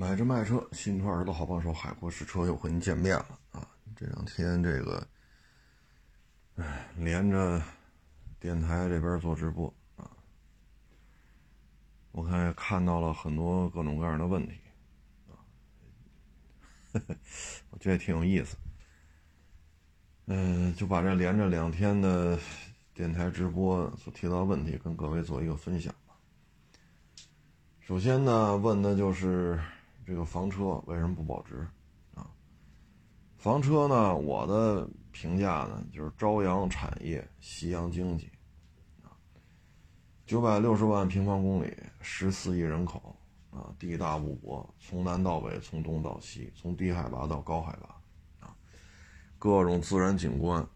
买车卖车，新车儿的好帮手，海阔试车又和您见面了啊！这两天这个，哎，连着电台这边做直播啊，我看也看到了很多各种各样的问题啊，我觉得挺有意思。嗯，就把这连着两天的电台直播所提到的问题跟各位做一个分享吧。首先呢，问的就是。这个房车为什么不保值啊？房车呢？我的评价呢，就是朝阳产业，夕阳经济啊。九百六十万平方公里，十四亿人口啊，地大物博，从南到北，从东到西，从低海拔到高海拔啊，各种自然景观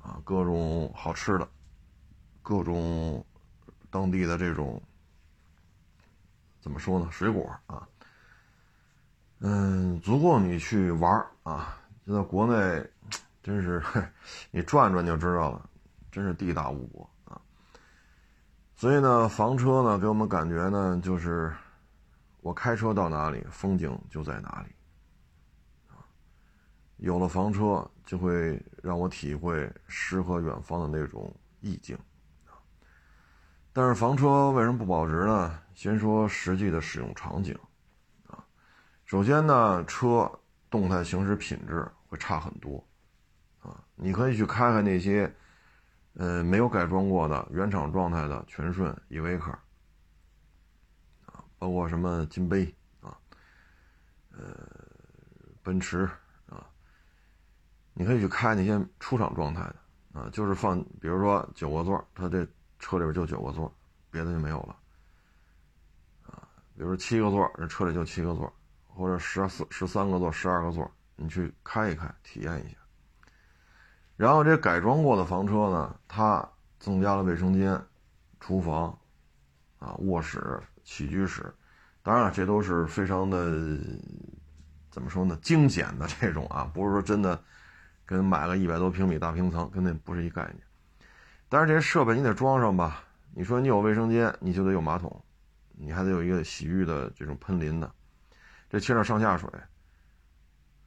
啊，各种好吃的，各种当地的这种怎么说呢？水果啊。嗯，足够你去玩啊！就在国内，真是你转转就知道了，真是地大物博啊。所以呢，房车呢给我们感觉呢，就是我开车到哪里，风景就在哪里。有了房车，就会让我体会诗和远方的那种意境。但是房车为什么不保值呢？先说实际的使用场景。首先呢，车动态行驶品质会差很多，啊，你可以去开开那些，呃，没有改装过的原厂状态的全顺、依维柯，啊，包括什么金杯啊，呃，奔驰啊，你可以去开那些出厂状态的，啊，就是放，比如说九个座，它这车里边就九个座，别的就没有了，啊，比如说七个座，这车里就七个座。或者十四、十三个座、十二个座，你去开一开，体验一下。然后这改装过的房车呢，它增加了卫生间、厨房、啊卧室、起居室，当然了，这都是非常的怎么说呢，精简的这种啊，不是说真的跟买个一百多平米大平层跟那不是一概念。但是这些设备你得装上吧？你说你有卫生间，你就得有马桶，你还得有一个洗浴的这种喷淋的。这牵扯上下水，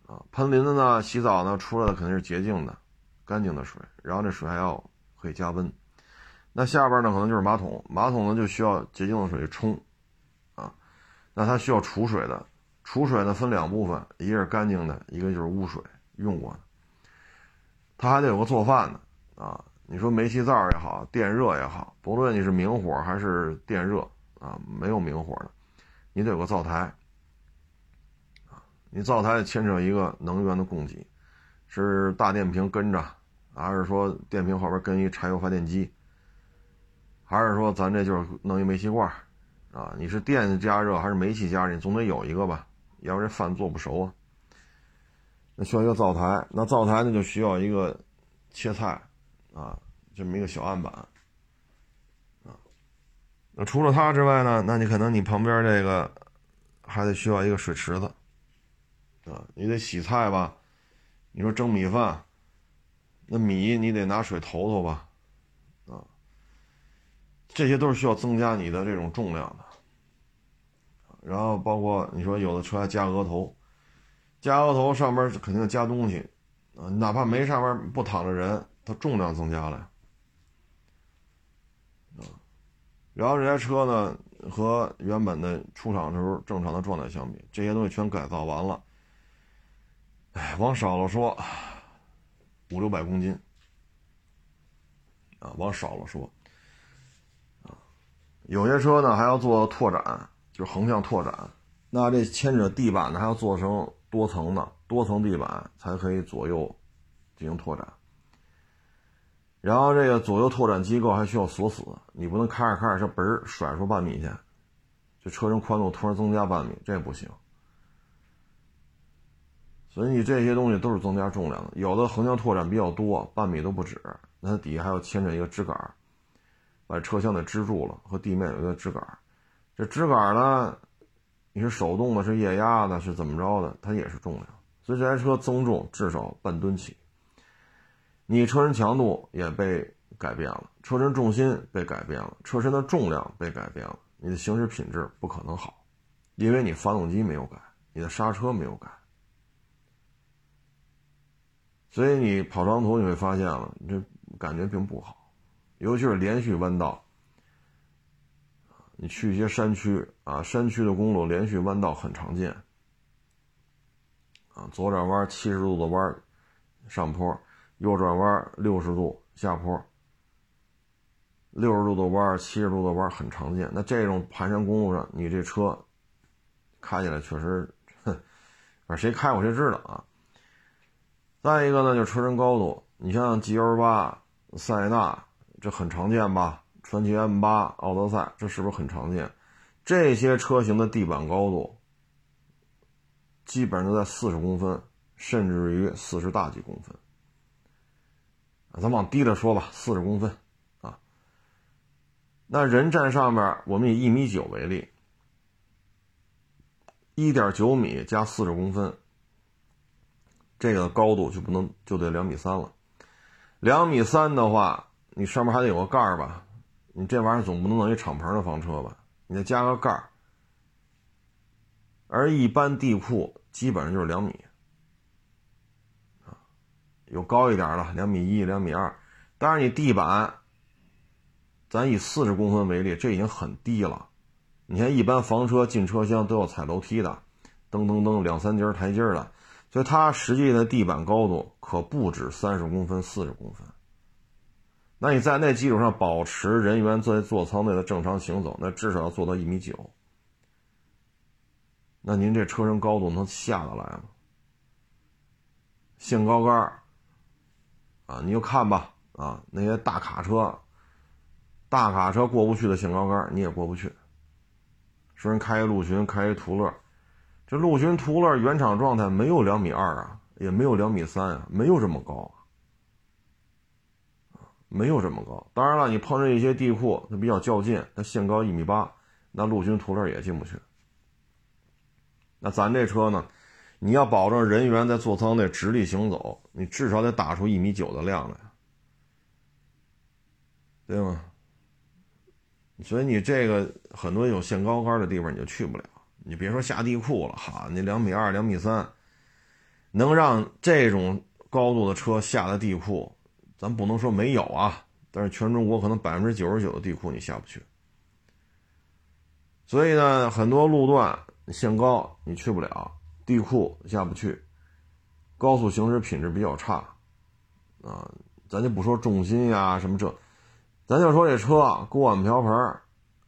啊，喷淋的呢，洗澡呢，出来的肯定是洁净的、干净的水，然后这水还要可以加温。那下边呢，可能就是马桶，马桶呢就需要洁净的水冲，啊，那它需要储水的，储水呢分两部分，一个是干净的，一个就是污水用过的。它还得有个做饭的，啊，你说煤气灶也好，电热也好，不论你是明火还是电热，啊，没有明火的，你得有个灶台。你灶台牵扯一个能源的供给，是大电瓶跟着，还是说电瓶后边跟一柴油发电机，还是说咱这就是弄一煤气罐啊？你是电加热还是煤气加热？你总得有一个吧，要不然饭做不熟啊。那需要一个灶台，那灶台呢就需要一个切菜啊，这么一个小案板啊。那除了它之外呢，那你可能你旁边这个还得需要一个水池子。啊，你得洗菜吧？你说蒸米饭，那米你得拿水投投吧？啊，这些都是需要增加你的这种重量的。然后包括你说有的车还加额头，加额头上面肯定加东西啊，哪怕没上面不躺着人，它重量增加了。啊，然后这台车呢和原本的出厂时候正常的状态相比，这些东西全改造完了。哎，往少了说，五六百公斤，啊，往少了说，啊，有些车呢还要做拓展，就是横向拓展，那这牵扯地板呢还要做成多层的，多层地板才可以左右进行拓展。然后这个左右拓展机构还需要锁死，你不能开着开着车嘣甩出半米去，这车身宽度突然增加半米，这不行。所以你这些东西都是增加重量的，有的横向拓展比较多，半米都不止，那底下还要牵着一个支杆，把车厢给支住了，和地面有一个支杆。这支杆呢，你是手动的，是液压的，是怎么着的，它也是重量。所以这台车增重至少半吨起。你车身强度也被改变了，车身重心被改变了，车身的重量被改变了，你的行驶品质不可能好，因为你发动机没有改，你的刹车没有改，所以你跑长途你会发现了，这感觉并不好，尤其是连续弯道。你去一些山区啊，山区的公路连续弯道很常见，啊，左转弯七十度的弯上坡，右转弯六十度下坡，六十度的弯七十度的弯很常见。那这种盘山公路上，你这车开起来确实，哼，谁开过谁知道啊。再一个呢，就是车身高度，你像 G L 八、塞纳，这很常见吧？传祺 M 八、奥德赛，这是不是很常见？这些车型的地板高度基本上都在四十公分，甚至于四十大几公分。咱往低了说吧，四十公分啊。那人站上面，我们以一米九为例，一点九米加四十公分，这个高度就不能就得两米三了。两米三的话，你上面还得有个盖儿吧？你这玩意儿总不能弄一敞篷的房车吧？你再加个盖儿，而一般地库基本上就是两米，有高一点的，两米一、两米二。但是你地板，咱以四十公分为例，这已经很低了。你看一般房车进车厢都要踩楼梯的，噔噔噔两三阶台阶的，所以它实际的地板高度可不止三十公分、四十公分。那你在那基础上保持人员在座舱内的正常行走，那至少要做到一米九。那您这车身高度能下得来吗？限高杆啊，你就看吧啊，那些大卡车，大卡车过不去的限高杆你也过不去。说人开一陆巡，开一途乐，这陆巡途乐原厂状态没有两米二啊，也没有两米三啊，没有这么高啊。没有这么高，当然了，你碰上一些地库，它比较较劲，它限高一米八，那陆巡途乐也进不去。那咱这车呢，你要保证人员在座舱内直立行走，你至少得打出一米九的量来，对吗？所以你这个很多有限高杆的地方你就去不了，你别说下地库了，哈，你两米二、两米三，能让这种高度的车下的地库。咱不能说没有啊，但是全中国可能百分之九十九的地库你下不去，所以呢，很多路段限高你去不了，地库下不去，高速行驶品质比较差，啊，咱就不说重心呀什么这，咱就说这车锅碗瓢盆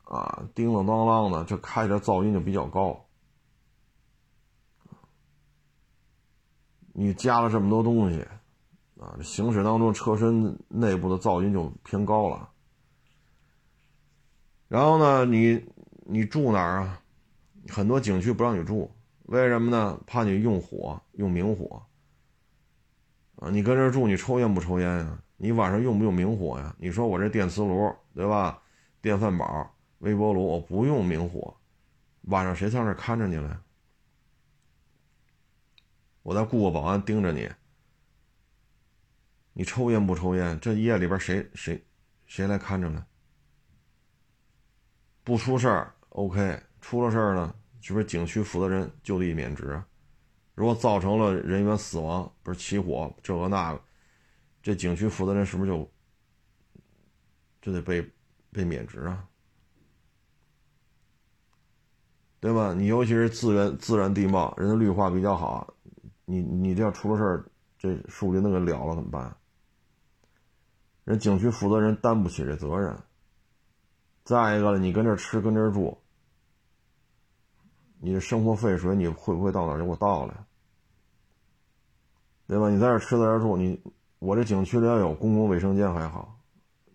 啊，叮当当啷的，这开着噪音就比较高，你加了这么多东西。啊，行驶当中车身内部的噪音就偏高了。然后呢，你你住哪儿啊？很多景区不让你住，为什么呢？怕你用火，用明火。啊，你跟这住，你抽烟不抽烟呀？你晚上用不用明火呀？你说我这电磁炉对吧？电饭煲、微波炉，我不用明火，晚上谁上这看着你来？我再雇个保安盯着你。你抽烟不抽烟？这夜里边谁谁谁来看着呢？不出事儿，OK。出了事儿呢，是不是景区负责人就地免职？如果造成了人员死亡，不是起火这个那个，这景区负责人是不是就就得被被免职啊？对吧？你尤其是自然自然地貌，人家绿化比较好，你你这要出了事儿，这树林都给了了怎么办？人景区负责人担不起这责任。再一个了，你跟这吃跟这住，你的生活废水你会不会到哪就给我倒来？对吧？你在这吃在这住，你我这景区里要有公共卫生间还好，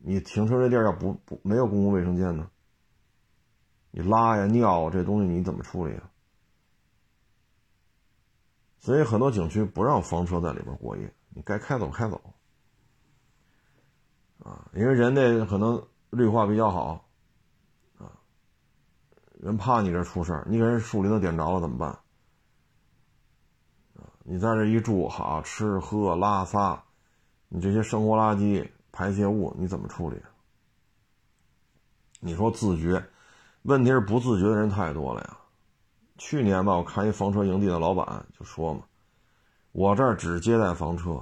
你停车这地儿要不不没有公共卫生间呢？你拉呀尿这东西你怎么处理啊？所以很多景区不让房车在里边过夜，你该开走开走。啊，因为人家可能绿化比较好，啊，人怕你这出事，你给人树林都点着了怎么办？啊，你在这一住，好吃喝拉撒，你这些生活垃圾排泄物你怎么处理？你说自觉，问题是不自觉的人太多了呀。去年吧，我看一房车营地的老板就说嘛，我这儿只接待房车，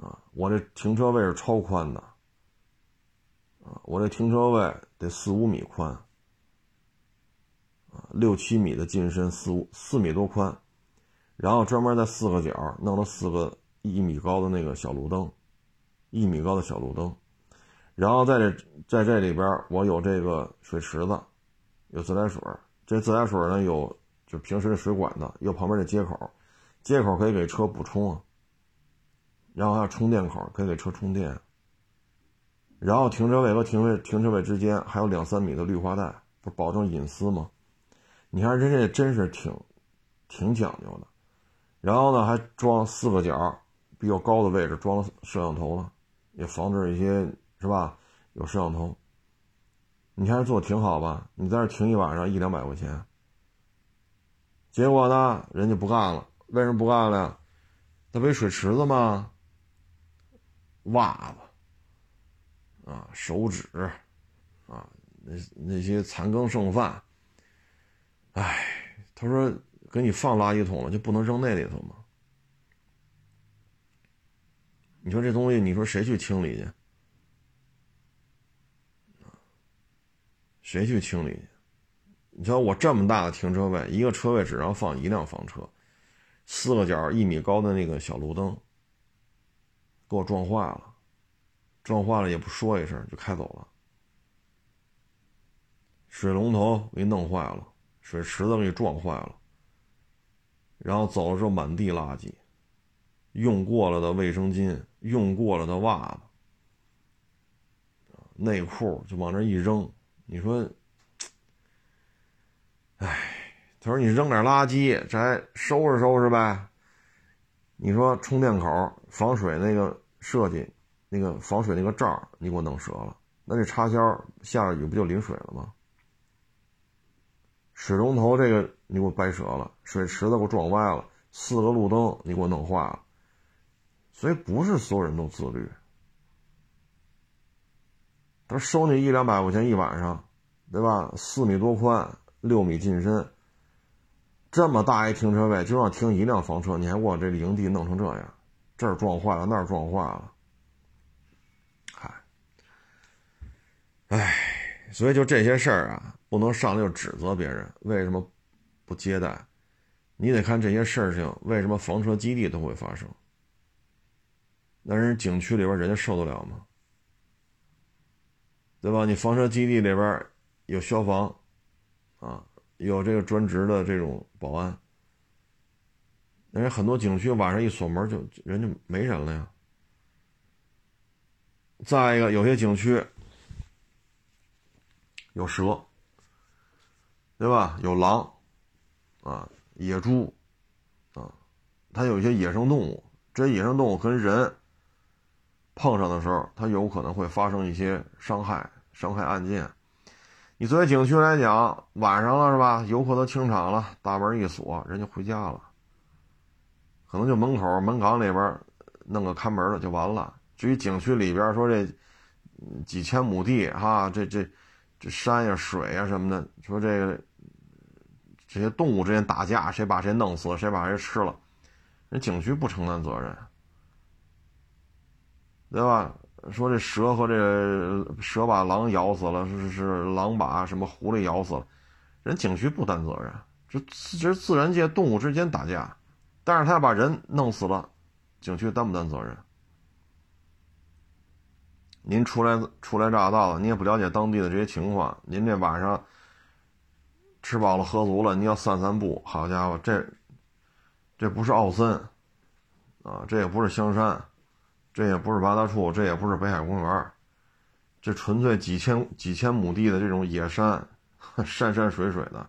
啊，我这停车位是超宽的，啊，我这停车位得四五米宽，啊，六七米的进深，四五四米多宽，然后专门在四个角弄了四个一米高的那个小路灯，一米高的小路灯，然后在这在这里边我有这个水池子，有自来水。这自来水呢，有就平时的水管子，有旁边的接口，接口可以给车补充啊，然后还有充电口，可以给车充电。然后停车位和停位停车位之间还有两三米的绿化带，不保证隐私吗？你看人家真是挺挺讲究的。然后呢，还装四个角比较高的位置装了摄像头了，也防止一些是吧？有摄像头。你看做挺好吧？你在这停一晚上一两百块钱，结果呢，人家不干了。为什么不干了呀？那不水池子吗？袜子啊，手纸啊，那那些残羹剩饭，哎，他说给你放垃圾桶了，就不能扔那里头吗？你说这东西，你说谁去清理去？谁去清理？你瞧我这么大的停车位，一个车位只让放一辆房车，四个角一米高的那个小路灯，给我撞坏了，撞坏了也不说一声就开走了。水龙头给弄坏了，水池子给撞坏了，然后走了之后满地垃圾，用过了的卫生巾，用过了的袜子，内裤就往那一扔。你说，哎，他说你扔点垃圾，这还收拾收拾呗？你说充电口、防水那个设计，那个防水那个罩你给我弄折了，那这插销下着雨不就淋水了吗？水龙头这个你给我掰折了，水池子给我撞歪了，四个路灯你给我弄坏了，所以不是所有人都自律。他收你一两百块钱一晚上，对吧？四米多宽，六米进深，这么大一停车位就让停一辆房车，你还给我这营地弄成这样，这儿撞坏了，那儿撞坏了，嗨，唉，所以就这些事儿啊，不能上来就指责别人为什么不接待，你得看这些事情为什么房车基地都会发生，那人景区里边人家受得了吗？对吧？你房车基地里边有消防，啊，有这个专职的这种保安。人很多景区晚上一锁门就人就没人了呀。再一个，有些景区有蛇，对吧？有狼，啊，野猪，啊，它有一些野生动物。这些野生动物跟人。碰上的时候，它有可能会发生一些伤害、伤害案件。你作为景区来讲，晚上了是吧？游客都清场了，大门一锁，人就回家了。可能就门口门岗里边弄个看门的就完了。至于景区里边说这几千亩地哈，这这这山呀、水呀什么的，说这个这些动物之间打架，谁把谁弄死，谁把谁吃了，人景区不承担责任。对吧？说这蛇和这蛇把狼咬死了，是是狼把什么狐狸咬死了，人景区不担责任，这这自然界动物之间打架，但是他要把人弄死了，景区担不担责任？您初来初来乍到的，您也不了解当地的这些情况，您这晚上吃饱了喝足了，您要散散步，好家伙，这这不是奥森啊，这也不是香山。这也不是八大处，这也不是北海公园，这纯粹几千几千亩地的这种野山，山山水水的，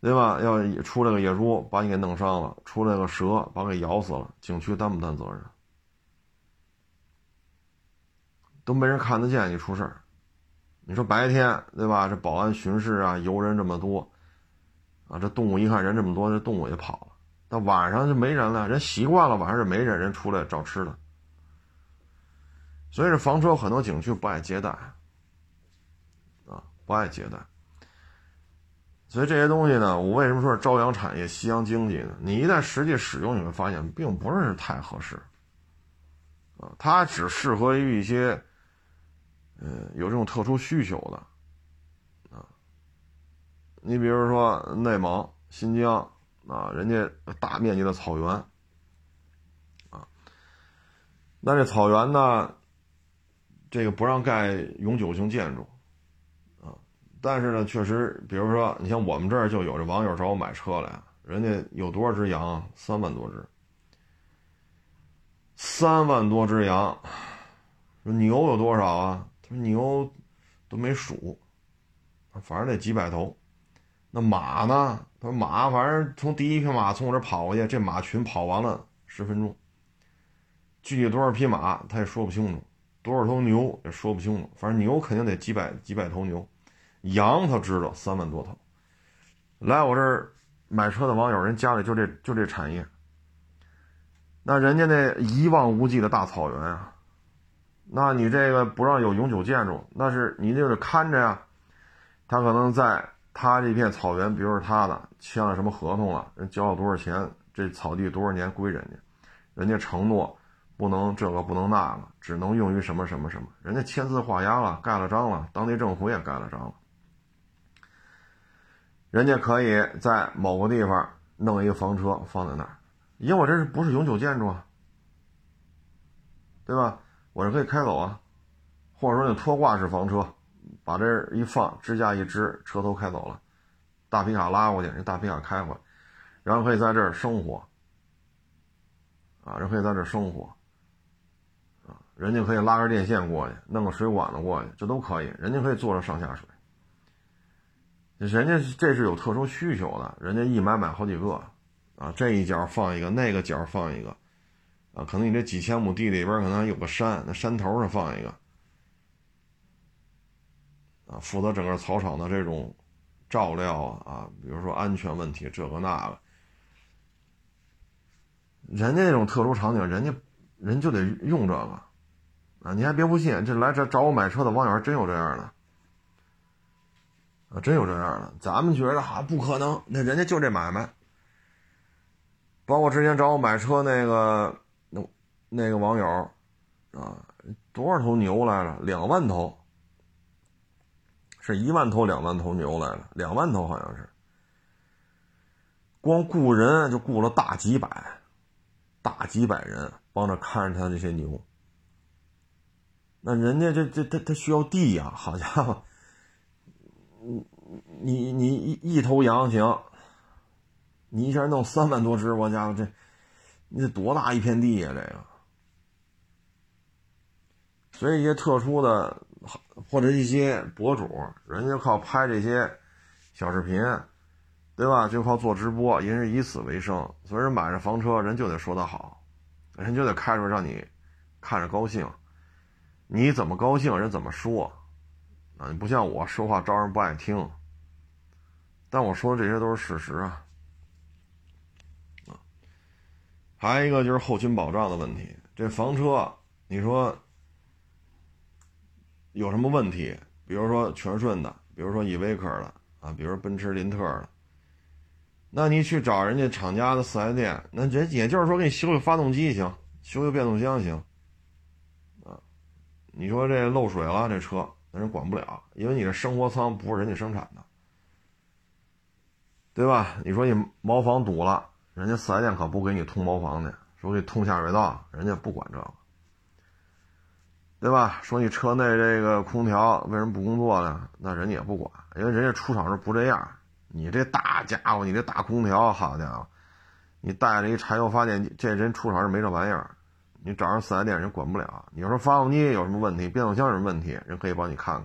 对吧？要出来个野猪把你给弄伤了，出来个蛇把给咬死了，景区担不担责任？都没人看得见你出事儿，你说白天对吧？这保安巡视啊，游人这么多，啊，这动物一看人这么多，这动物也跑了。那晚上就没人了，人习惯了晚上就没人，人出来找吃的。所以这房车很多景区不爱接待，啊，不爱接待。所以这些东西呢，我为什么说是朝阳产业、夕阳经济呢？你一旦实际使用，你会发现并不是太合适，啊，它只适合于一些，呃，有这种特殊需求的，啊，你比如说内蒙、新疆啊，人家大面积的草原，啊，那这草原呢，这个不让盖永久性建筑。啊但是呢，确实，比如说，你像我们这儿就有这网友找我买车来，人家有多少只羊？三万多只，三万多只羊。牛有多少啊？他说牛都没数，反正得几百头。那马呢？他说马反正从第一匹马从我这跑过去，这马群跑完了十分钟。具体多少匹马他也说不清楚，多少头牛也说不清楚。反正牛肯定得几百几百头牛。羊他知道三万多头，来我这儿买车的网友，人家里就这就这产业，那人家那一望无际的大草原啊，那你这个不让有永久建筑，那是你就得看着呀。他可能在他这片草原，比如是他的，签了什么合同了，人交了多少钱，这草地多少年归人家，人家承诺不能这个不能那个，只能用于什么什么什么，人家签字画押了，盖了章了，当地政府也盖了章了。人家可以在某个地方弄一个房车放在那儿，因为我这是不是永久建筑啊？对吧？我是可以开走啊，或者说你拖挂式房车，把这一放，支架一支，车头开走了，大皮卡拉过去，人大皮卡开回来，然后可以在这儿生活，啊，人可以在这儿生活，啊，人家可以拉根电线过去，弄个水管子过去，这都可以，人家可以坐着上下水。人家这是有特殊需求的，人家一买买好几个，啊，这一角放一个，那个角放一个，啊，可能你这几千亩地里边可能有个山，那山头上放一个，啊，负责整个草场的这种照料啊，比如说安全问题这个那个，人家那种特殊场景，人家人就得用这个，啊，你还别不信，这来这找我买车的网友还真有这样的。啊，真有这样的，咱们觉得哈不可能，那人家就这买卖。包括之前找我买车那个那那个网友，啊，多少头牛来了？两万头，是一万头、两万头牛来了，两万头好像是。光雇人就雇了大几百，大几百人帮着看着他这些牛。那人家这这他他需要地呀，好家伙！你你你一一头羊行，你一下弄三万多只，我家伙这，你得多大一片地呀？这个，所以一些特殊的或者一些博主，人家靠拍这些小视频，对吧？就靠做直播，人是以此为生。所以人买着房车，人就得说他好，人就得开出来让你看着高兴。你怎么高兴，人怎么说。啊，你不像我说话招人不爱听，但我说的这些都是事实啊。啊，还有一个就是后勤保障的问题。这房车，你说有什么问题？比如说全顺的，比如说依维柯的，啊，比如奔驰、林特的，那你去找人家厂家的四 S 店，那这也就是说给你修修发动机行，修修变速箱行，啊，你说这漏水了，这车。那人管不了，因为你的生活舱不是人家生产的，对吧？你说你茅房堵了，人家四 S 店可不给你通茅房的，说给通下水道，人家不管这个，对吧？说你车内这个空调为什么不工作呢？那人家也不管，因为人家出厂时不这样。你这大家伙，你这大空调，好家伙，你带着一柴油发电机，这人出厂是没这玩意儿。你找上四 S 店，人管不了。你说发动机有什么问题，变速箱有什么问题，人可以帮你看看。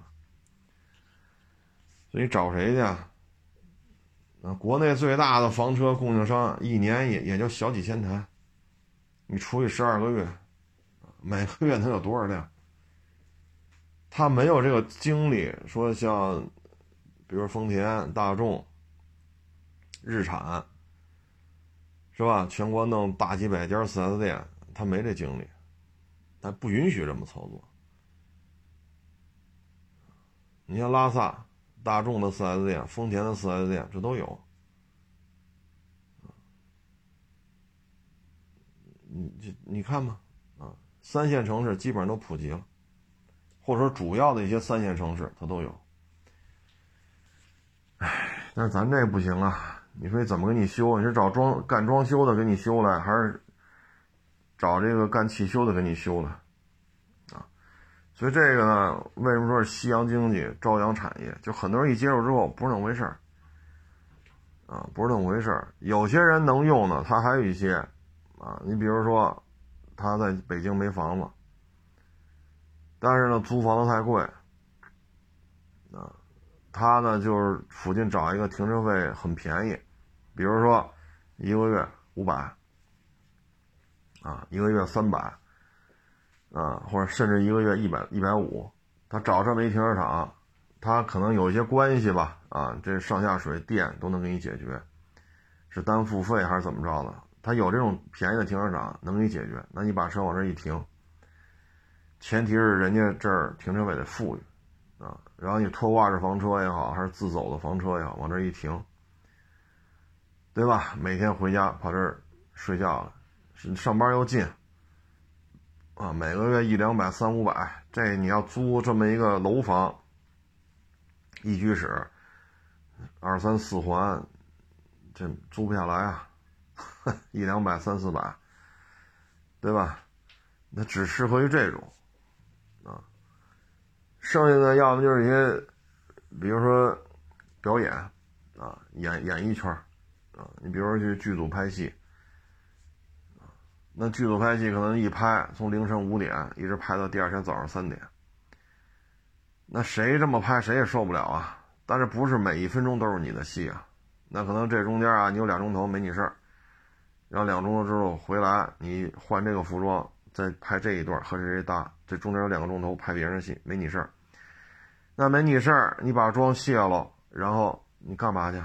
所以找谁去？啊，国内最大的房车供应商，一年也也就小几千台，你除以十二个月，每个月能有多少辆？他没有这个精力，说像，比如丰田、大众、日产，是吧？全国弄大几百家四 S 店。他没这精力，他不允许这么操作。你像拉萨，大众的 4S 店、丰田的 4S 店，这都有。你这你看吧，啊，三线城市基本上都普及了，或者说主要的一些三线城市它都有。唉，但是咱这不行啊！你说怎么给你修？你是找装干装修的给你修来，还是找这个干汽修的给你修的？啊，所以这个呢，为什么说是夕阳经济、朝阳产业？就很多人一接受之后不是那么回事儿，啊，不是那么回事儿。有些人能用呢，他还有一些，啊，你比如说他在北京没房子，但是呢租房子太贵，啊。他呢，就是附近找一个停车费很便宜，比如说一个月五百，啊，一个月三百，啊，或者甚至一个月一百一百五，他找这么一停车场，他可能有一些关系吧，啊，这上下水电都能给你解决，是单付费还是怎么着的？他有这种便宜的停车场能给你解决，那你把车往这一停，前提是人家这儿停车位得富裕。啊，然后你拖挂式房车也好，还是自走的房车也好，往这一停，对吧？每天回家跑这儿睡觉了，上班又近，啊，每个月一两百、三五百，这你要租这么一个楼房，一居室，二三四环，这租不下来啊，一两百、三四百，对吧？那只适合于这种。剩下的要么就是一些，比如说表演啊，演演艺圈啊，你比如说去剧组拍戏那剧组拍戏可能一拍从凌晨五点一直拍到第二天早上三点，那谁这么拍谁也受不了啊！但是不是每一分钟都是你的戏啊？那可能这中间啊，你有两钟头没你事儿，然后两钟头之后回来，你换这个服装再拍这一段和谁谁搭，这中间有两个钟头拍别人戏没你事儿。那没你事儿，你把妆卸了，然后你干嘛去？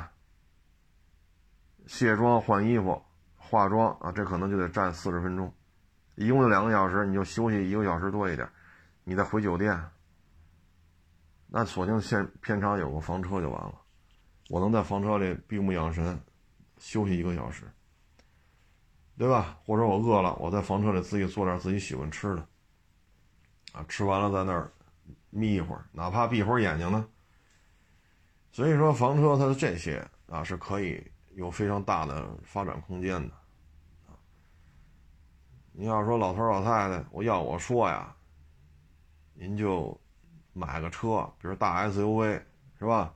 卸妆、换衣服、化妆啊，这可能就得站四十分钟，一共就两个小时，你就休息一个小时多一点，你再回酒店。那索性现片场有个房车就完了，我能在房车里闭目养神，休息一个小时，对吧？或者我饿了，我在房车里自己做点自己喜欢吃的，啊，吃完了在那儿。眯一会儿，哪怕闭会儿眼睛呢。所以说，房车它的这些啊是可以有非常大的发展空间的。你要说老头老太太，我要我说呀，您就买个车，比如大 SUV 是吧？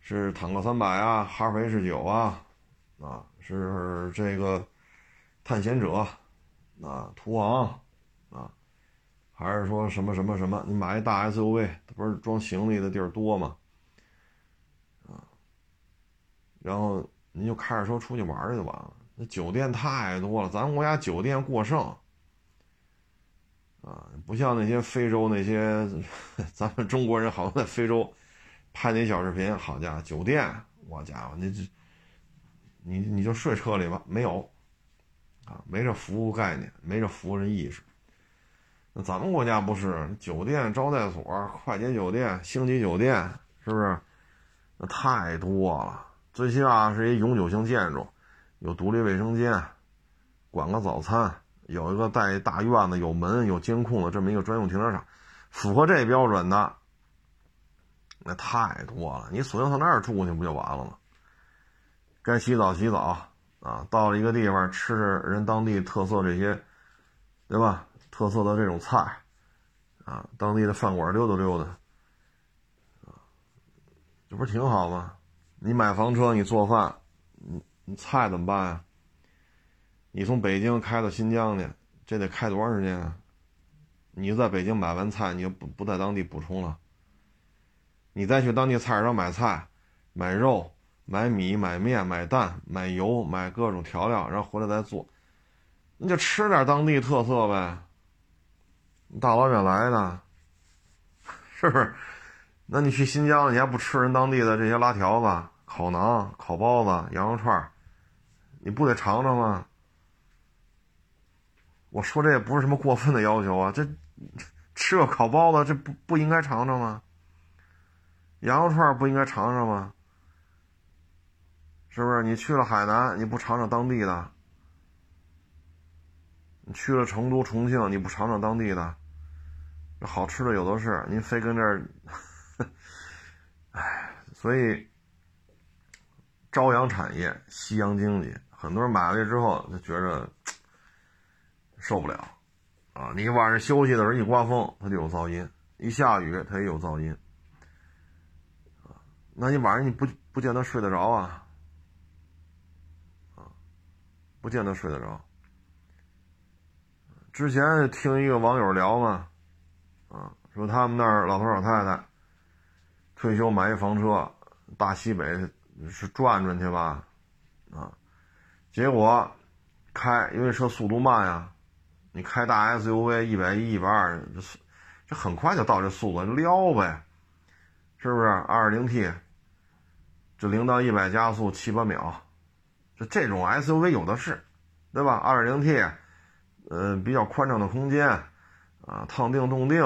是坦克三百啊，哈弗 H 九啊，啊，是这个探险者，啊，途昂啊。还是说什么什么什么？你买一大 SUV，它不是装行李的地儿多吗？啊，然后您就开着车出去玩去就完了。那酒店太多了，咱国家酒店过剩啊，不像那些非洲那些，咱们中国人好像在非洲拍那小视频，好家伙，酒店，我家伙，你这你你就睡车里吧，没有啊，没这服务概念，没这服务人意识。那咱们国家不是酒店、招待所、快捷酒店、星级酒店，是不是？那太多了。最起码是一永久性建筑，有独立卫生间，管个早餐，有一个带大院子、有门、有监控的这么一个专用停车场，符合这标准的，那太多了。你索性上那儿住去不就完了吗？该洗澡洗澡啊，到了一个地方吃人当地特色这些，对吧？特色的这种菜，啊，当地的饭馆溜达溜达，啊，这不是挺好吗？你买房车，你做饭，你你菜怎么办呀？你从北京开到新疆去，这得开多长时间啊？你在北京买完菜，你就不不在当地补充了？你再去当地菜市场买菜、买肉、买米、买面、买蛋、买油、买各种调料，然后回来再做，你就吃点当地特色呗。大老远来的，是不是？那你去新疆，你还不吃人当地的这些拉条子、烤馕、烤包子、羊肉串你不得尝尝吗？我说这也不是什么过分的要求啊，这吃个烤包子，这不不应该尝尝吗？羊肉串不应该尝尝吗？是不是？你去了海南，你不尝尝当地的？你去了成都、重庆，你不尝尝当地的？好吃的有的是，您非跟这儿，哎，所以朝阳产业、夕阳经济，很多人买了之后就觉着受不了啊！你晚上休息的时候一刮风，它就有噪音；一下雨，它也有噪音啊。那你晚上你不不见得睡得着啊？啊，不见得睡得着。之前听一个网友聊嘛，啊，说他们那儿老头老太太退休买一房车，大西北是转转去吧，啊，结果开因为车速度慢呀，你开大 SUV 一百一、一百二，这这很快就到这速度，撩呗，是不是？二点零 T，这零到一百加速七八秒，这这种 SUV 有的是，对吧？二点零 T。呃，比较宽敞的空间，啊，烫定冻定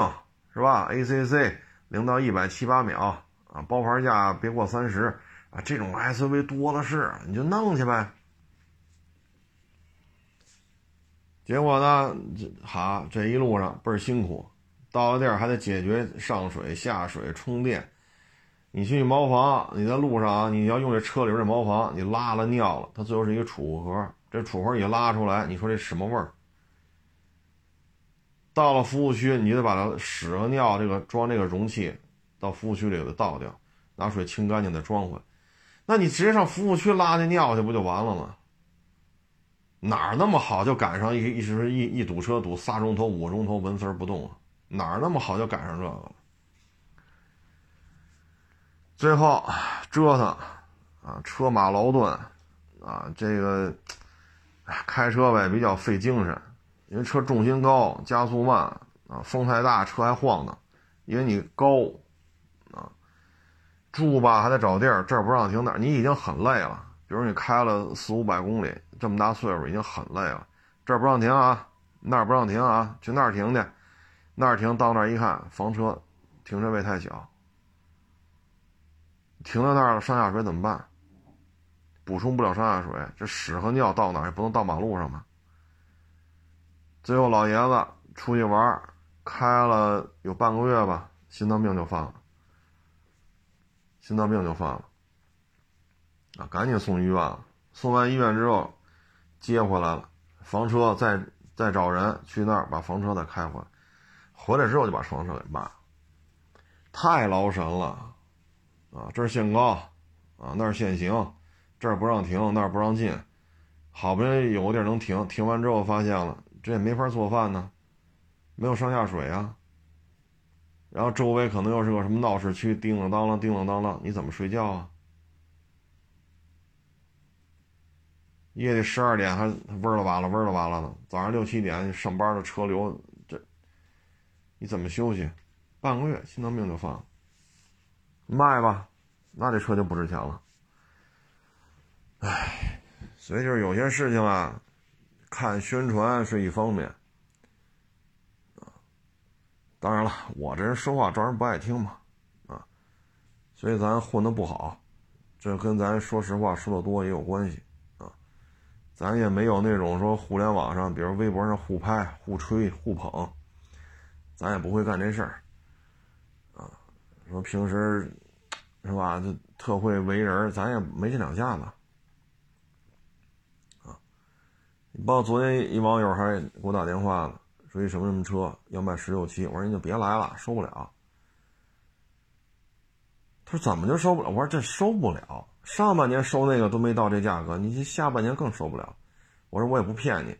是吧？ACC 零到一百七八秒啊，包牌价别过三十啊，这种 SUV 多的是，你就弄去呗。结果呢，这哈这一路上倍儿辛苦，到了地儿还得解决上水下水充电。你去茅房，你在路上啊，你要用这车里边的茅房，你拉了尿了，它最后是一个储物盒，这储盒一拉出来，你说这什么味儿？到了服务区，你就得把它屎和尿这个装这个容器到服务区里给它倒掉，拿水清干净再装回。那你直接上服务区拉那尿去不就完了吗？哪儿那么好就赶上一一时一一堵车堵仨钟头五钟头纹丝不动啊？哪儿那么好就赶上这个了？最后折腾啊，车马劳顿啊，这个开车呗比较费精神。因为车重心高，加速慢啊，风太大，车还晃荡。因为你高啊，住吧还得找地儿，这儿不让停哪儿，你已经很累了。比如你开了四五百公里，这么大岁数已经很累了，这儿不让停啊，那儿不让停啊，去那儿停去，那儿停到那儿一看，房车停车位太小，停在那儿了，上下水怎么办？补充不了上下水，这屎和尿到哪儿也不能到马路上吧？最后，老爷子出去玩，开了有半个月吧，心脏病就犯了。心脏病就犯了，啊，赶紧送医院了。送完医院之后，接回来了，房车再再找人去那儿把房车再开回来。回来之后就把房车给卖了，太劳神了，啊，这儿限高，啊，那儿限行，这儿不让停，那儿不让进，好不容易有个地儿能停，停完之后发现了。这也没法做饭呢，没有上下水啊。然后周围可能又是个什么闹市区，叮当啷叮当当啷，你怎么睡觉啊？夜里十二点还嗡了哇了嗡了哇了的，早上六七点上班的车流，这你怎么休息？半个月心脏病就犯了，卖吧，那这车就不值钱了。唉，所以就是有些事情啊。看宣传是一方面，啊，当然了，我这人说话招人不爱听嘛，啊，所以咱混的不好，这跟咱说实话说的多也有关系，啊，咱也没有那种说互联网上，比如微博上互拍、互吹、互捧，咱也不会干这事儿，啊，说平时是吧，就特会为人，咱也没这两下子。包括昨天一网友还给我打电话了，说一什么什么车要卖十六七，我说你就别来了，收不了。他说怎么就收不了？我说这收不了，上半年收那个都没到这价格，你下半年更收不了。我说我也不骗你，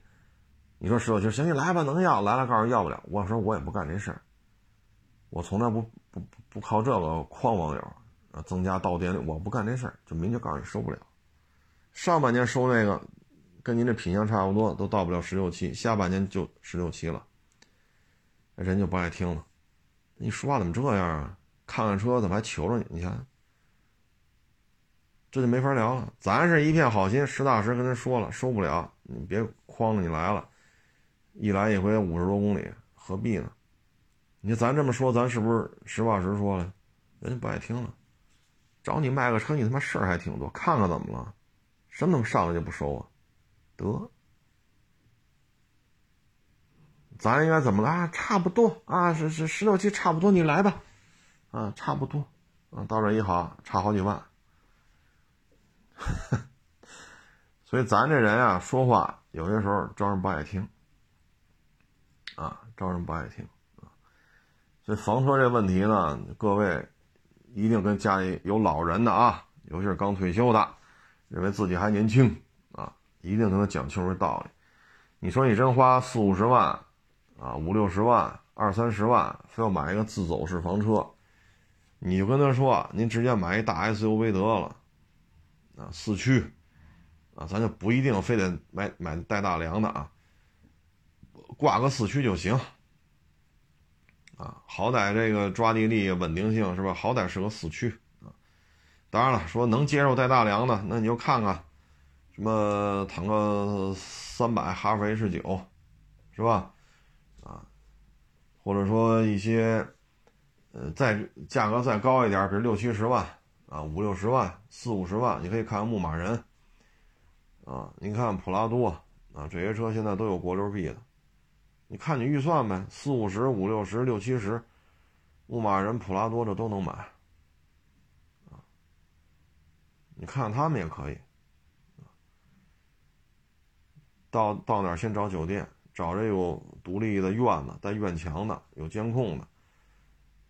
你说十六七行，你来吧，能要来了，告诉要不了。我说我也不干这事儿，我从来不不不靠这个诓网友，增加到店率，我不干这事儿，就明确告诉你收不了。上半年收那个。跟您这品相差不多，都到不了十六七，下半年就十六七了，人就不爱听了。你说话怎么这样啊？看看车怎么还求着你？你看，这就没法聊了。咱是一片好心，实打实跟他说了，收不了，你别诓着你来了，一来一回五十多公里，何必呢？你咱这么说，咱是不是实话实说了？人家不爱听了。找你卖个车，你他妈事儿还挺多，看看怎么了？什么他妈上来就不收啊？得，咱应该怎么了？差不多啊，是是十六七，差不多，你来吧，啊，差不多，啊，到这一好，差好几万。所以咱这人啊，说话有些时候招人不爱听，啊，招人不爱听啊。所以房车这问题呢，各位一定跟家里有老人的啊，尤其是刚退休的，认为自己还年轻，一定跟他讲清楚道理。你说你真花四五十万啊，五六十万、二三十万，非要买一个自走式房车，你就跟他说，您直接买一大 SUV 得了，啊，四驱。啊，咱就不一定非得买买带大梁的啊，挂个四驱就行。啊，好歹这个抓地力、稳定性是吧？好歹是个四驱啊。当然了，说能接受带大梁的，那你就看看什么坦克三百、哈弗 H 九，是吧？啊，或者说一些呃再价格再高一点，比如六七十万啊，五六十万、四五十万，你可以看看牧马人。啊，你看普拉多啊，这些车现在都有国六 B 的，你看你预算呗，四五十、五六十、六七十，牧马人、普拉多这都能买，啊，你看他们也可以，到到哪儿先找酒店，找这有独立的院子、带院墙的、有监控的，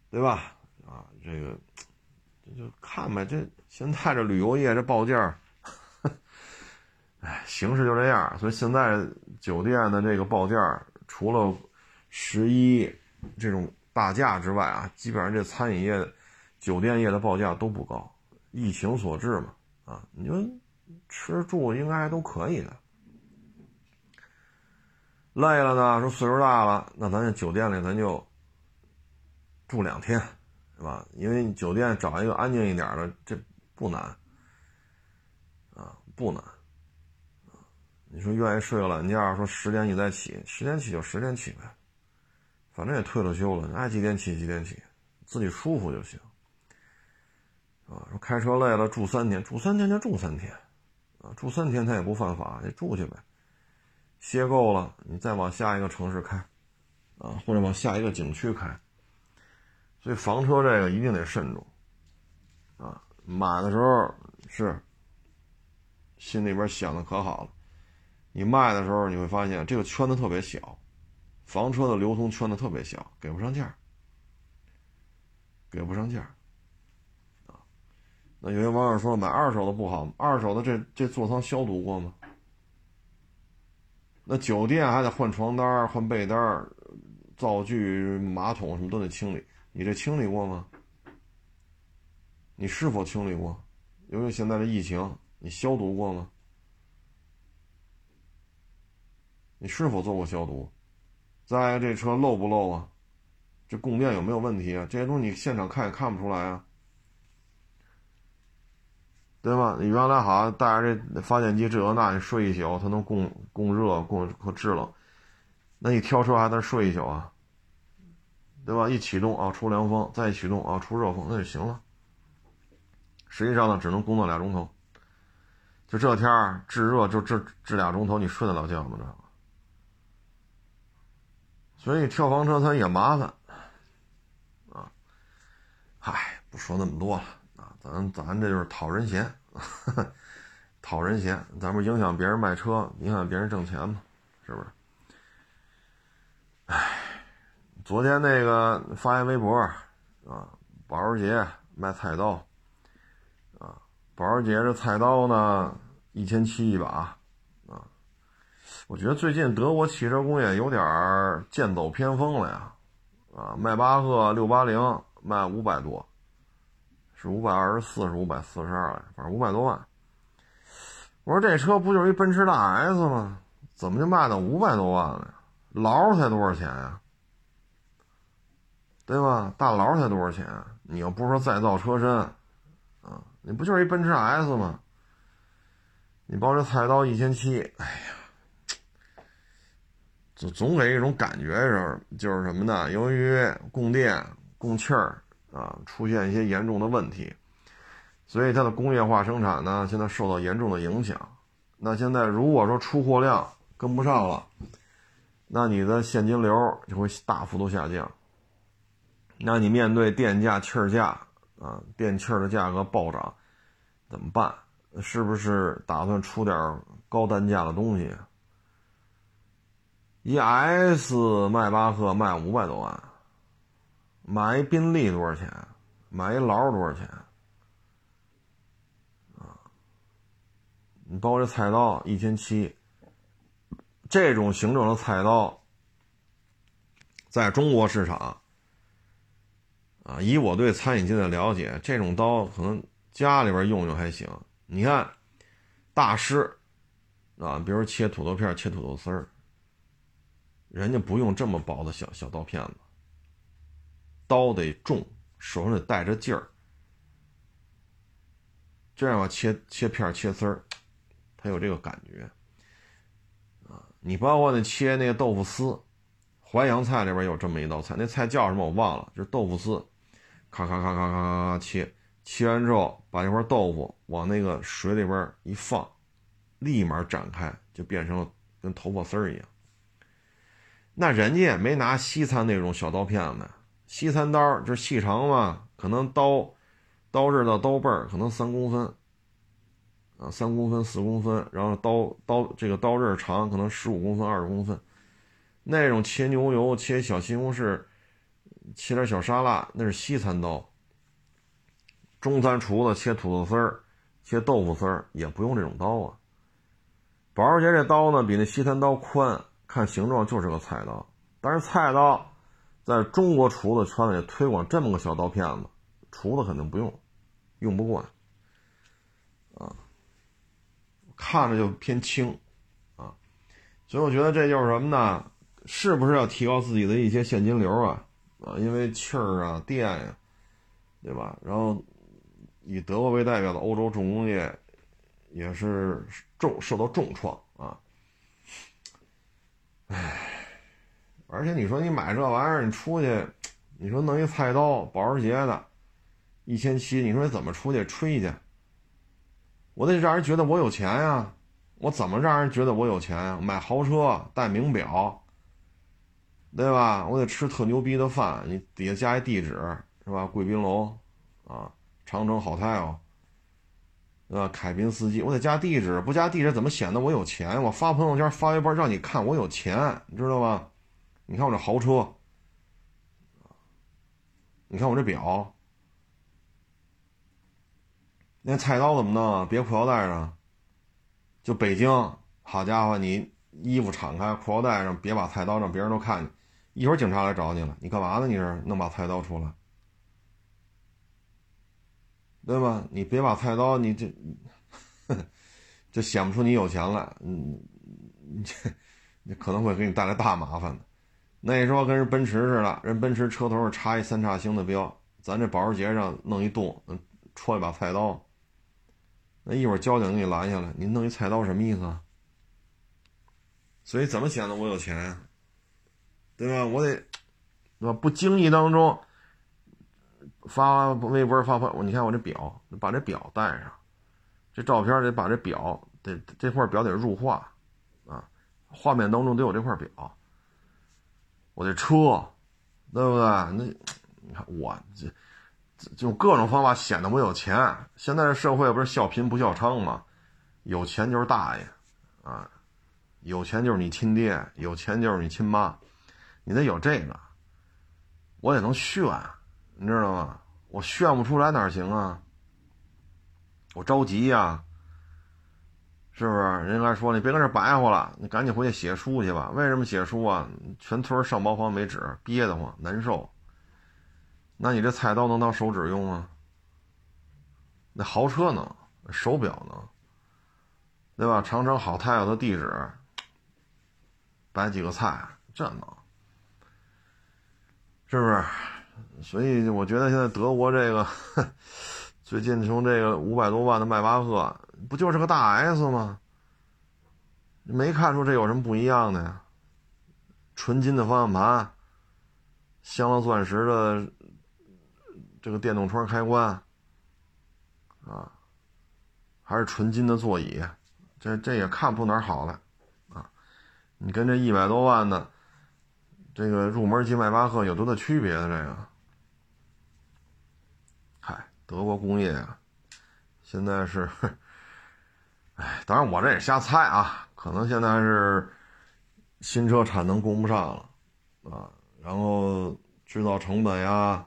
对吧？啊，这个这就看呗，这现在这旅游业这报价。哎，形势就这样，所以现在酒店的这个报价，除了十一这种大假之外啊，基本上这餐饮业、酒店业的报价都不高。疫情所致嘛，啊，你就吃住应该都可以的。累了呢，说岁数大了，那咱这酒店里咱就住两天，是吧？因为酒店找一个安静一点的，这不难，啊，不难。你说愿意睡个懒觉，说十点你再起，十点起就十点起呗，反正也退了休了，爱几点起几点起，自己舒服就行。啊，说开车累了住三天，住三天就住三天，啊，住三天他也不犯法，你住去呗。歇够了，你再往下一个城市开，啊，或者往下一个景区开。所以房车这个一定得慎重，啊，买的时候是心里边想的可好了。你卖的时候，你会发现这个圈子特别小，房车的流通圈子特别小，给不上价，给不上价，那有些网友说买二手的不好，二手的这这座舱消毒过吗？那酒店还得换床单、换被单、灶具、马桶什么都得清理，你这清理过吗？你是否清理过？由于现在的疫情，你消毒过吗？你是否做过消毒？再这车漏不漏啊？这供电有没有问题啊？这些东西你现场看也看不出来啊，对吧？你原来好像带着这发电机这那，你睡一宿它能供供热、供和制冷，那你挑车还在睡一宿啊？对吧？一启动啊，出凉风，再一启动啊，出热风，那就行了。实际上呢，只能工作俩钟头。就这天儿制热就制制俩钟头，你睡得了觉吗？这？所以跳房车它也麻烦，啊，嗨，不说那么多了，咱咱这就是讨人嫌，讨人嫌，咱不影响别人卖车，影响别人挣钱吗？是不是？唉，昨天那个发一微博啊，保时捷卖菜刀，啊，保时捷这菜刀呢一千七一把。啊我觉得最近德国汽车工业有点剑走偏锋了呀，啊，迈巴赫六八零卖五百多，是五百二十四，是五百四十二反正五百多万。我说这车不就是一奔驰大 S 吗？怎么就卖到五百多万了？劳才多少钱呀？对吧？大劳才多少钱？你又不是说再造车身，啊，你不就是一奔驰 S 吗？你包这菜刀一千七，哎呀！就总给一种感觉是，就是什么呢？由于供电、供气儿啊，出现一些严重的问题，所以它的工业化生产呢，现在受到严重的影响。那现在如果说出货量跟不上了，那你的现金流就会大幅度下降。那你面对电价、气价啊，电气的价格暴涨，怎么办？是不是打算出点高单价的东西？一 S 迈巴赫卖五百多万，买一宾利多少钱？买一劳多少钱？啊，你包括这菜刀一千七，这种形状的菜刀，在中国市场。啊，以我对餐饮界的了解，这种刀可能家里边用用还行。你看，大师啊，比如切土豆片、切土豆丝儿，人家不用这么薄的小小刀片子，刀得重，手上得带着劲儿，这样吧，切切片、切丝儿，它有这个感觉。啊，你包括那切那个豆腐丝，淮扬菜里边有这么一道菜，那菜叫什么我忘了，就是豆腐丝。咔咔咔咔咔咔咔切，切完之后把一块豆腐往那个水里边一放，立马展开，就变成了跟头发丝儿一样。那人家也没拿西餐那种小刀片子，西餐刀就是细长嘛，可能刀刀刃到刀背儿可能三公分，啊，三公分四公分，然后刀刀这个刀刃长可能十五公分二十公分，那种切牛油切小西红柿。切点小沙拉，那是西餐刀。中餐厨子切土豆丝儿、切豆腐丝儿也不用这种刀啊。保时捷这刀呢，比那西餐刀宽，看形状就是个菜刀。但是菜刀在中国厨子圈里推广这么个小刀片子，厨子肯定不用，用不惯啊。看着就偏轻啊，所以我觉得这就是什么呢？是不是要提高自己的一些现金流啊？啊，因为气儿啊、电呀，对吧？然后以德国为代表的欧洲重工业也是重受到重创啊。唉，而且你说你买这玩意儿，你出去，你说弄一菜刀，保时捷的，一千七，你说你怎么出去吹去？我得让人觉得我有钱呀！我怎么让人觉得我有钱呀？买豪车，戴名表。对吧？我得吃特牛逼的饭，你底下加一地址是吧？贵宾楼，啊，长城好泰哦，对吧？凯宾斯基，我得加地址，不加地址怎么显得我有钱？我发朋友圈发微博让你看我有钱，你知道吧？你看我这豪车，你看我这表，那菜刀怎么弄？别裤腰带上，就北京，好家伙，你衣服敞开，裤腰带上别把菜刀让别人都看见。一会儿警察来找你了，你干嘛呢？你是弄把菜刀出来，对吧？你别把菜刀，你这 这显不出你有钱来，嗯，你这可能会给你带来大麻烦的。那时候跟人奔驰似的，人奔驰车头上插一三叉星的标，咱这保时捷上弄一洞，戳一把菜刀，那一会儿交警给你拦下来，你弄一菜刀什么意思啊？所以怎么显得我有钱啊？对吧？我得，对吧？不经意当中发微博发朋，你看我这表，把这表带上，这照片得把这表得这块表得入画啊，画面当中得有这块表。我这车，对不对？那你看我这就各种方法显得我有钱。现在这社会不是笑贫不笑娼吗？有钱就是大爷啊，有钱就是你亲爹，有钱就是你亲妈。你得有这个，我也能炫，你知道吗？我炫不出来哪行啊？我着急呀，是不是？人家说你别跟这白活了，你赶紧回去写书去吧。为什么写书啊？全村上茅房没纸，憋得慌，难受。那你这菜刀能当手指用吗？那豪车能，手表能，对吧？长城好太阳的地址，摆几个菜，这能。是不是？所以我觉得现在德国这个 最近从这个五百多万的迈巴赫，不就是个大 S 吗？没看出这有什么不一样的呀？纯金的方向盘，镶了钻石的这个电动窗开关，啊，还是纯金的座椅，这这也看不出哪儿好来啊。你跟这一百多万的这个入门级迈巴赫有多大区别呢？这个，嗨，德国工业啊，现在是，哎，当然我这也瞎猜啊，可能现在是新车产能供不上了啊，然后制造成本呀。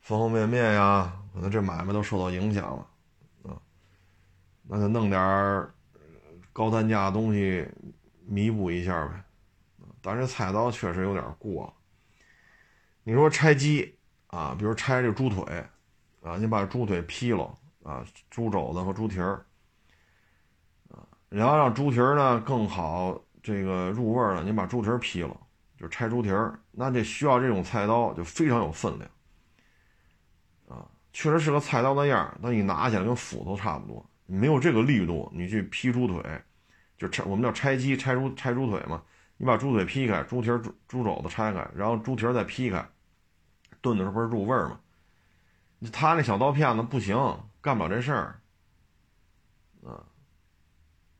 方方面面呀，可能这买卖都受到影响了，啊，那就弄点高单价的东西弥补一下呗。但是菜刀确实有点过。你说拆机啊，比如拆这猪腿啊，你把猪腿劈了啊，猪肘子和猪蹄儿，然后让猪蹄儿呢更好这个入味儿了，你把猪蹄儿劈了，就拆猪蹄儿，那这需要这种菜刀就非常有分量。啊确实是个菜刀的样儿，那你拿起来跟斧头差不多，没有这个力度。你去劈猪腿，就拆我们叫拆鸡，拆猪拆猪腿嘛。你把猪腿劈开，猪蹄猪猪肘子拆开，然后猪蹄儿再劈开，炖的时候不是入味儿吗？他那小刀片子不行，干不了这事儿。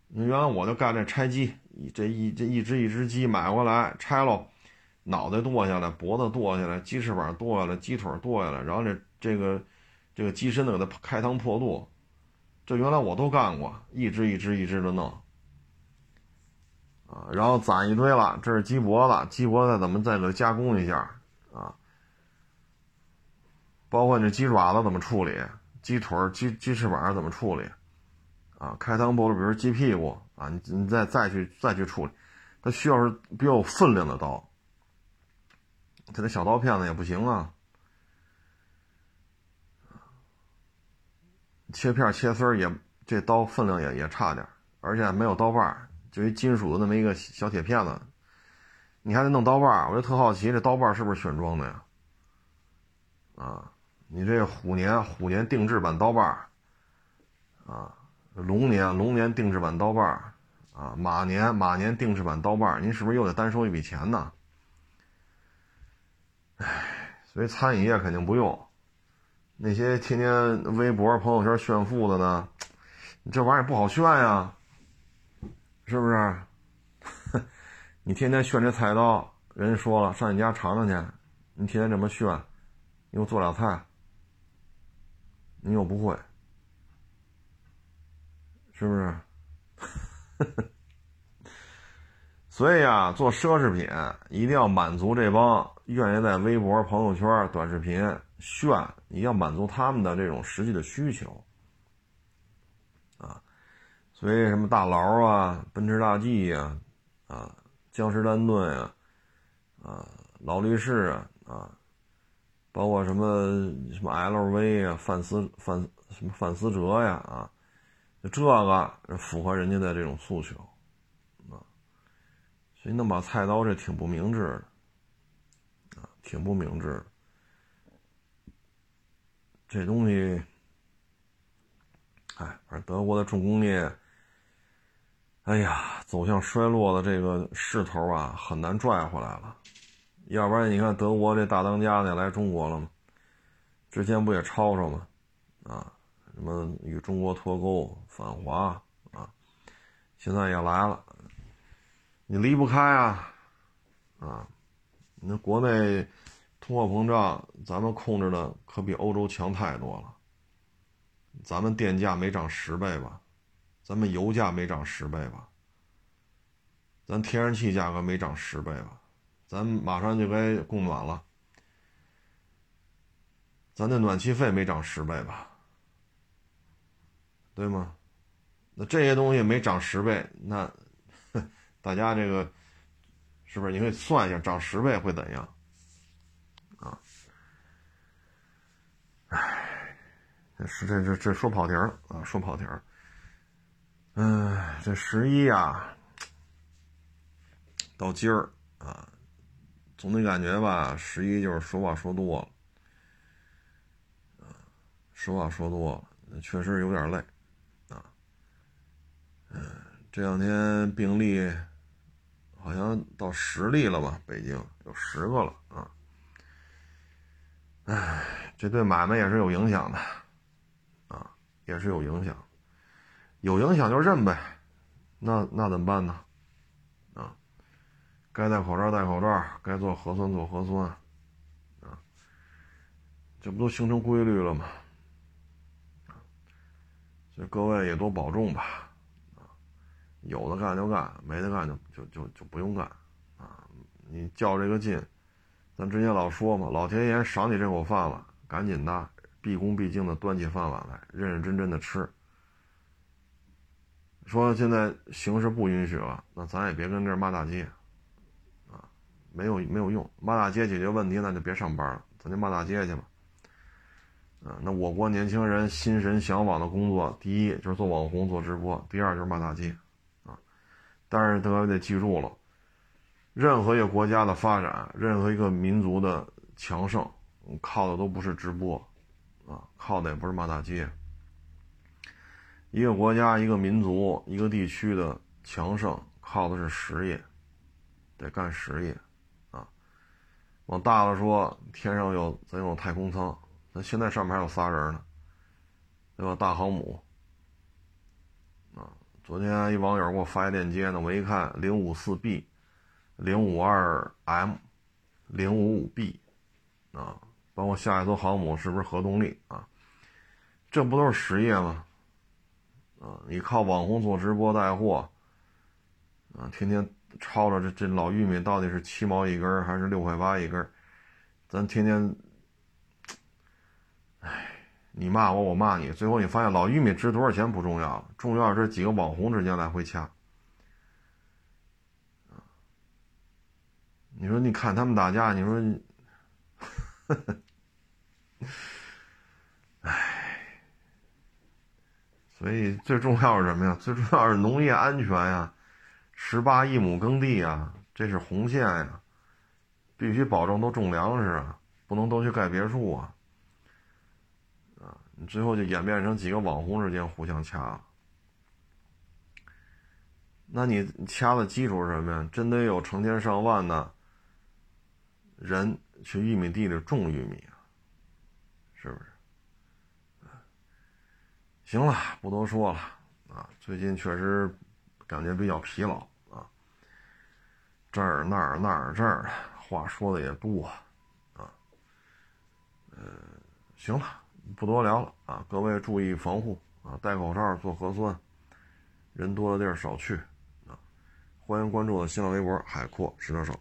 啊，你原来我就干这拆鸡，这一这一只一只鸡买过来拆喽，脑袋剁下来，脖子剁下来，鸡翅膀剁下来，鸡腿剁下来，然后这这个。这个机身子给它开膛破肚，这原来我都干过，一只一只一只的弄，啊，然后攒一堆了，这是鸡脖子，鸡脖子怎么再给它加工一下啊？包括这鸡爪子怎么处理，鸡腿、鸡鸡翅膀怎么处理，啊，开膛破肚，比如鸡屁股啊，你你再再去再去处理，它需要是比较有分量的刀，这那小刀片子也不行啊。切片切丝儿也，这刀分量也也差点而且没有刀把就一金属的那么一个小铁片子，你还得弄刀把我就特好奇，这刀把是不是选装的呀？啊，你这虎年虎年定制版刀把啊，龙年龙年定制版刀把啊，马年马年定制版刀把您是不是又得单收一笔钱呢？唉，所以餐饮业肯定不用。那些天天微博、朋友圈炫富的呢？你这玩意儿不好炫呀，是不是？你天天炫这菜刀，人家说了，上你家尝尝去。你天天这么炫，又做俩菜，你又不会，是不是？所以啊，做奢侈品一定要满足这帮愿意在微博、朋友圈、短视频。炫，你要满足他们的这种实际的需求，啊，所以什么大劳啊、奔驰大 G 呀、啊，江诗丹顿呀、啊，劳力士啊、啊，包括什么什么 LV 啊、范思范什么范思哲呀、啊，这个符合人家的这种诉求，啊，所以弄把菜刀这挺不明智的，啊，挺不明智的。这东西，哎，反正德国的重工业，哎呀，走向衰落的这个势头啊，很难拽回来了。要不然你看德国这大当家的来中国了吗？之前不也吵吵吗？啊，什么与中国脱钩、反华啊，现在也来了。你离不开啊，啊，那国内。通货膨胀，咱们控制的可比欧洲强太多了。咱们电价没涨十倍吧？咱们油价没涨十倍吧？咱天然气价格没涨十倍吧？咱马上就该供暖了，咱的暖气费没涨十倍吧？对吗？那这些东西没涨十倍，那大家这个是不是？你可以算一下，涨十倍会怎样？啊唉，这是这这这说跑题了啊，说跑题儿。嗯，这十一啊，到今儿啊，总得感觉吧，十一就是说话说多了，啊，说话说多了，确实有点累，嗯，这两天病例好像到十例了吧？北京有十个了啊。哎，这对买卖也是有影响的，啊，也是有影响，有影响就认呗，那那怎么办呢？啊，该戴口罩戴口罩，该做核酸做核酸，啊，这不都形成规律了吗？所以各位也多保重吧，有的干就干，没的干就就就就不用干，啊，你较这个劲，咱之前老说嘛，老天爷赏你这口饭了，赶紧的。毕恭毕敬的端起饭碗来，认认真真的吃。说现在形势不允许了，那咱也别跟这儿骂大街，啊，没有没有用，骂大街解决问题那就别上班了，咱就骂大街去吧。啊，那我国年轻人心神向往的工作，第一就是做网红、做直播，第二就是骂大街，但是大家得记住了，任何一个国家的发展，任何一个民族的强盛，靠的都不是直播。啊，靠的也不是骂大街。一个国家、一个民族、一个地区的强盛，靠的是实业，得干实业。啊，往大了说，天上有咱有太空舱，咱现在上面还有仨人呢，对吧？大航母。昨天一网友给我发一链接呢，我一看，零五四 B、零五二 M、零五五 B，啊。包括下一艘航母是不是核动力啊？这不都是实业吗？啊，你靠网红做直播带货，啊，天天抄着这这老玉米到底是七毛一根还是六块八一根？咱天天，你骂我，我骂你，最后你发现老玉米值多少钱不重要，重要是几个网红之间来回掐。你说你看他们打架，你说，呵呵。唉，所以最重要是什么呀？最重要是农业安全呀，十八亿亩耕地啊，这是红线呀，必须保证都种粮食啊，不能都去盖别墅啊，最后就演变成几个网红之间互相掐，那你掐的基础是什么呀？真得有成千上万的人去玉米地里种玉米啊。是不是？行了，不多说了啊。最近确实感觉比较疲劳啊，这儿那儿那儿这儿，话说的也多啊。呃，行了，不多聊了啊。各位注意防护啊，戴口罩，做核酸，人多的地儿少去啊。欢迎关注我的新浪微博“海阔试车手”。